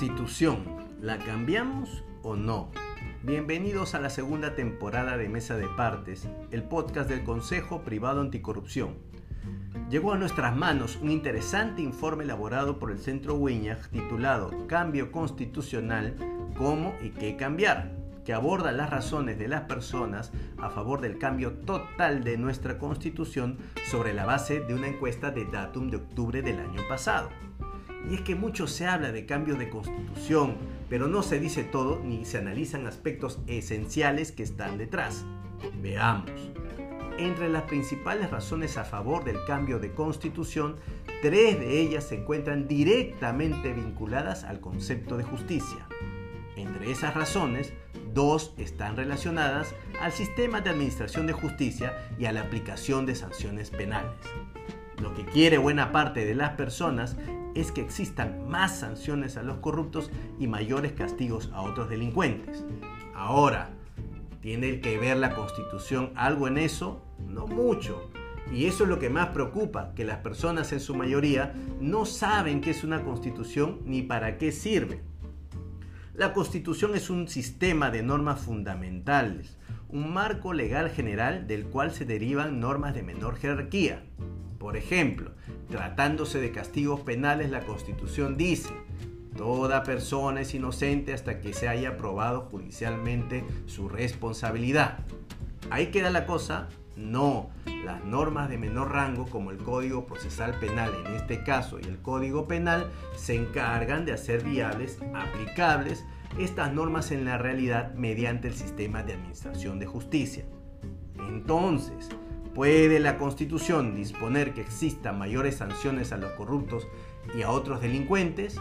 Constitución, ¿la cambiamos o no? Bienvenidos a la segunda temporada de Mesa de Partes, el podcast del Consejo Privado Anticorrupción. Llegó a nuestras manos un interesante informe elaborado por el Centro Wiñach titulado Cambio Constitucional, cómo y qué cambiar, que aborda las razones de las personas a favor del cambio total de nuestra Constitución sobre la base de una encuesta de datum de octubre del año pasado. Y es que mucho se habla de cambios de constitución, pero no se dice todo ni se analizan aspectos esenciales que están detrás. Veamos. Entre las principales razones a favor del cambio de constitución, tres de ellas se encuentran directamente vinculadas al concepto de justicia. Entre esas razones, dos están relacionadas al sistema de administración de justicia y a la aplicación de sanciones penales. Lo que quiere buena parte de las personas es que existan más sanciones a los corruptos y mayores castigos a otros delincuentes. Ahora, ¿tiene que ver la Constitución algo en eso? No mucho. Y eso es lo que más preocupa, que las personas en su mayoría no saben qué es una constitución ni para qué sirve. La constitución es un sistema de normas fundamentales, un marco legal general del cual se derivan normas de menor jerarquía. Por ejemplo, tratándose de castigos penales, la Constitución dice, toda persona es inocente hasta que se haya probado judicialmente su responsabilidad. Ahí queda la cosa. No, las normas de menor rango como el Código Procesal Penal en este caso y el Código Penal se encargan de hacer viables, aplicables, estas normas en la realidad mediante el sistema de administración de justicia. Entonces, ¿Puede la Constitución disponer que existan mayores sanciones a los corruptos y a otros delincuentes?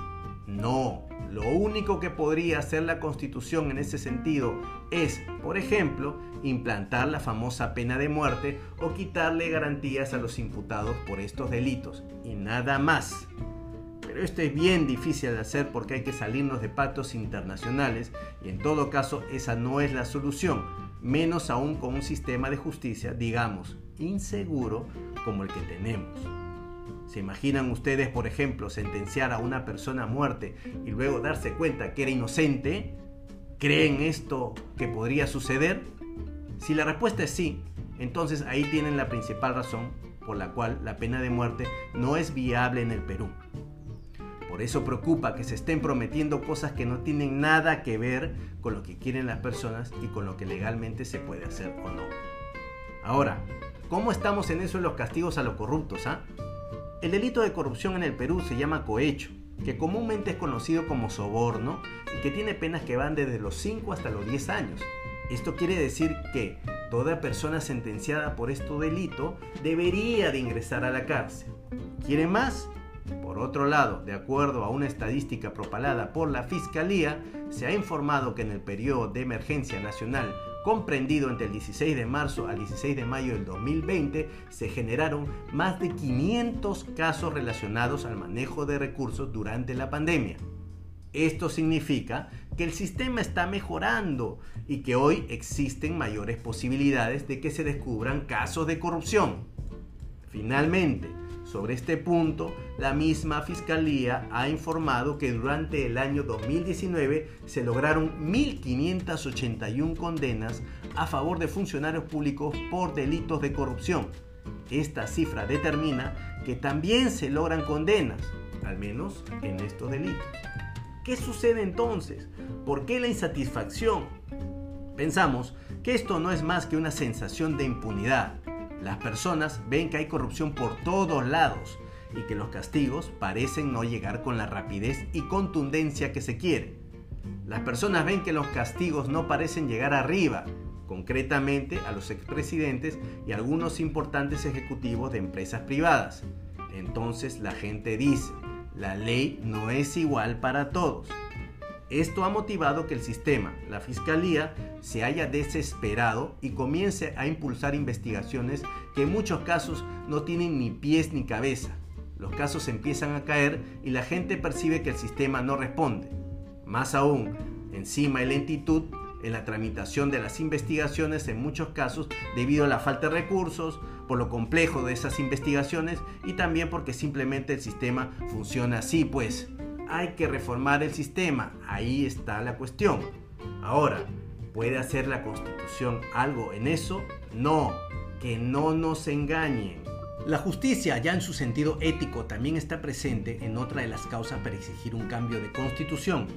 No. Lo único que podría hacer la Constitución en ese sentido es, por ejemplo, implantar la famosa pena de muerte o quitarle garantías a los imputados por estos delitos. Y nada más. Pero esto es bien difícil de hacer porque hay que salirnos de pactos internacionales y en todo caso esa no es la solución menos aún con un sistema de justicia, digamos, inseguro como el que tenemos. ¿Se imaginan ustedes, por ejemplo, sentenciar a una persona a muerte y luego darse cuenta que era inocente? ¿Creen esto que podría suceder? Si la respuesta es sí, entonces ahí tienen la principal razón por la cual la pena de muerte no es viable en el Perú. Por eso preocupa que se estén prometiendo cosas que no tienen nada que ver con lo que quieren las personas y con lo que legalmente se puede hacer o no. Ahora, ¿cómo estamos en eso de los castigos a los corruptos? Ah? El delito de corrupción en el Perú se llama cohecho, que comúnmente es conocido como soborno y que tiene penas que van desde los 5 hasta los 10 años. Esto quiere decir que toda persona sentenciada por este delito debería de ingresar a la cárcel. ¿Quieren más? Por otro lado, de acuerdo a una estadística propalada por la Fiscalía, se ha informado que en el periodo de emergencia nacional comprendido entre el 16 de marzo al 16 de mayo del 2020, se generaron más de 500 casos relacionados al manejo de recursos durante la pandemia. Esto significa que el sistema está mejorando y que hoy existen mayores posibilidades de que se descubran casos de corrupción. Finalmente, sobre este punto, la misma Fiscalía ha informado que durante el año 2019 se lograron 1.581 condenas a favor de funcionarios públicos por delitos de corrupción. Esta cifra determina que también se logran condenas, al menos en estos delitos. ¿Qué sucede entonces? ¿Por qué la insatisfacción? Pensamos que esto no es más que una sensación de impunidad las personas ven que hay corrupción por todos lados y que los castigos parecen no llegar con la rapidez y contundencia que se quiere. Las personas ven que los castigos no parecen llegar arriba, concretamente a los expresidentes y algunos importantes ejecutivos de empresas privadas. Entonces la gente dice, la ley no es igual para todos. Esto ha motivado que el sistema, la Fiscalía, se haya desesperado y comience a impulsar investigaciones que en muchos casos no tienen ni pies ni cabeza. Los casos empiezan a caer y la gente percibe que el sistema no responde. Más aún, encima hay lentitud en la tramitación de las investigaciones en muchos casos debido a la falta de recursos, por lo complejo de esas investigaciones y también porque simplemente el sistema funciona así, pues hay que reformar el sistema. Ahí está la cuestión. Ahora, ¿puede hacer la constitución algo en eso? No, que no nos engañen. La justicia, ya en su sentido ético, también está presente en otra de las causas para exigir un cambio de constitución,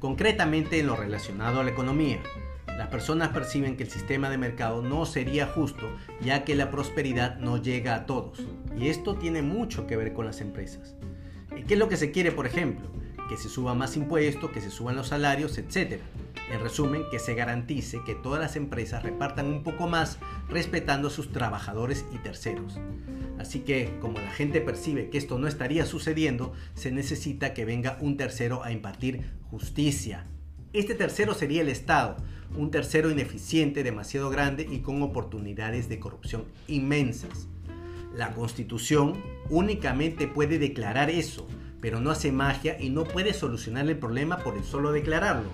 concretamente en lo relacionado a la economía. Las personas perciben que el sistema de mercado no sería justo, ya que la prosperidad no llega a todos. Y esto tiene mucho que ver con las empresas. ¿Qué es lo que se quiere, por ejemplo? Que se suban más impuestos, que se suban los salarios, etc. En resumen, que se garantice que todas las empresas repartan un poco más respetando a sus trabajadores y terceros. Así que, como la gente percibe que esto no estaría sucediendo, se necesita que venga un tercero a impartir justicia. Este tercero sería el Estado, un tercero ineficiente, demasiado grande y con oportunidades de corrupción inmensas. La Constitución únicamente puede declarar eso, pero no hace magia y no puede solucionar el problema por el solo declararlo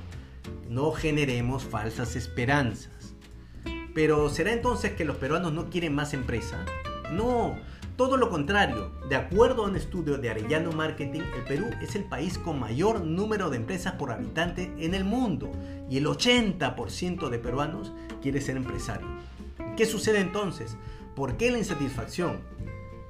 no generemos falsas esperanzas. Pero ¿será entonces que los peruanos no quieren más empresa? No, todo lo contrario. De acuerdo a un estudio de Arellano Marketing, el Perú es el país con mayor número de empresas por habitante en el mundo y el 80% de peruanos quiere ser empresario. ¿Qué sucede entonces? ¿Por qué la insatisfacción?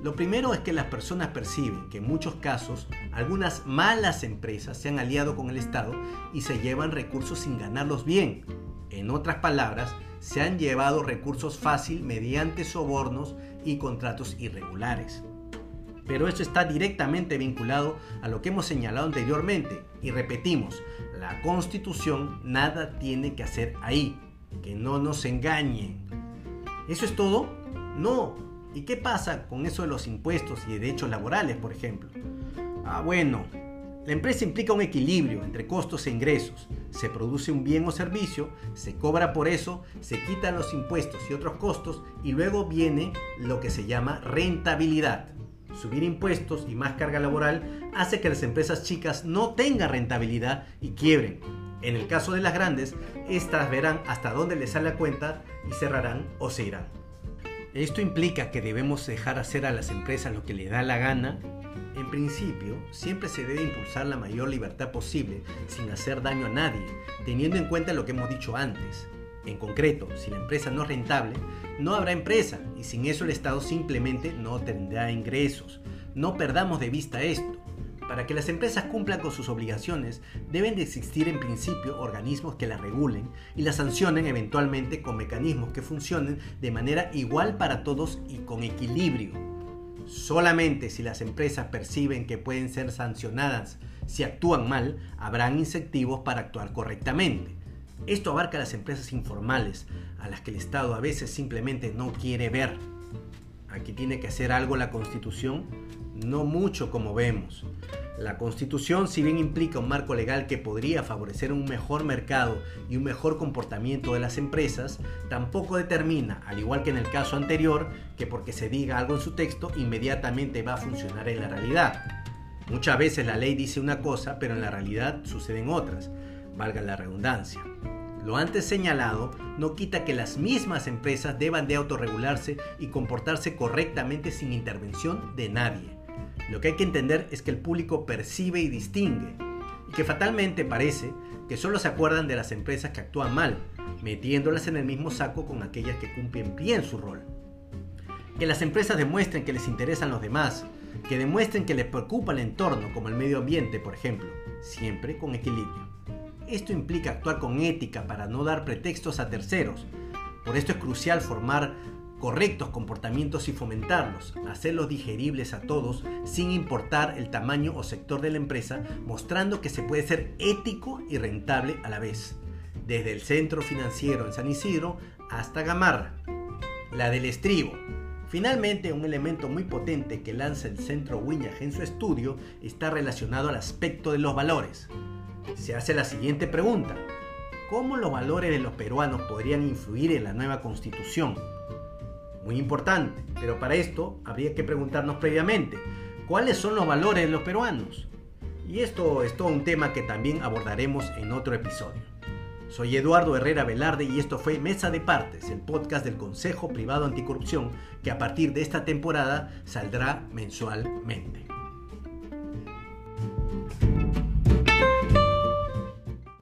Lo primero es que las personas perciben que en muchos casos algunas malas empresas se han aliado con el Estado y se llevan recursos sin ganarlos bien. En otras palabras, se han llevado recursos fácil mediante sobornos y contratos irregulares. Pero eso está directamente vinculado a lo que hemos señalado anteriormente. Y repetimos, la constitución nada tiene que hacer ahí. Que no nos engañen. ¿Eso es todo? No, ¿Y qué pasa con eso de los impuestos y derechos laborales, por ejemplo? Ah, bueno, la empresa implica un equilibrio entre costos e ingresos. Se produce un bien o servicio, se cobra por eso, se quitan los impuestos y otros costos y luego viene lo que se llama rentabilidad. Subir impuestos y más carga laboral hace que las empresas chicas no tengan rentabilidad y quiebren. En el caso de las grandes, estas verán hasta dónde les sale la cuenta y cerrarán o se irán. ¿Esto implica que debemos dejar hacer a las empresas lo que les da la gana? En principio, siempre se debe impulsar la mayor libertad posible sin hacer daño a nadie, teniendo en cuenta lo que hemos dicho antes. En concreto, si la empresa no es rentable, no habrá empresa y sin eso el Estado simplemente no tendrá ingresos. No perdamos de vista esto. Para que las empresas cumplan con sus obligaciones, deben de existir en principio organismos que las regulen y las sancionen eventualmente con mecanismos que funcionen de manera igual para todos y con equilibrio. Solamente si las empresas perciben que pueden ser sancionadas si actúan mal, habrán incentivos para actuar correctamente. Esto abarca a las empresas informales, a las que el Estado a veces simplemente no quiere ver. Aquí tiene que hacer algo la Constitución no mucho como vemos. La Constitución, si bien implica un marco legal que podría favorecer un mejor mercado y un mejor comportamiento de las empresas, tampoco determina, al igual que en el caso anterior, que porque se diga algo en su texto inmediatamente va a funcionar en la realidad. Muchas veces la ley dice una cosa, pero en la realidad suceden otras, valga la redundancia. Lo antes señalado no quita que las mismas empresas deban de autorregularse y comportarse correctamente sin intervención de nadie. Lo que hay que entender es que el público percibe y distingue, y que fatalmente parece que solo se acuerdan de las empresas que actúan mal, metiéndolas en el mismo saco con aquellas que cumplen bien su rol. Que las empresas demuestren que les interesan los demás, que demuestren que les preocupa el entorno, como el medio ambiente, por ejemplo, siempre con equilibrio. Esto implica actuar con ética para no dar pretextos a terceros. Por esto es crucial formar correctos comportamientos y fomentarlos, hacerlos digeribles a todos sin importar el tamaño o sector de la empresa, mostrando que se puede ser ético y rentable a la vez, desde el centro financiero en San Isidro hasta Gamarra. La del estribo. Finalmente, un elemento muy potente que lanza el centro Wiñaj en su estudio está relacionado al aspecto de los valores. Se hace la siguiente pregunta. ¿Cómo los valores de los peruanos podrían influir en la nueva constitución? Muy importante, pero para esto habría que preguntarnos previamente, ¿cuáles son los valores de los peruanos? Y esto es todo un tema que también abordaremos en otro episodio. Soy Eduardo Herrera Velarde y esto fue Mesa de Partes, el podcast del Consejo Privado Anticorrupción que a partir de esta temporada saldrá mensualmente.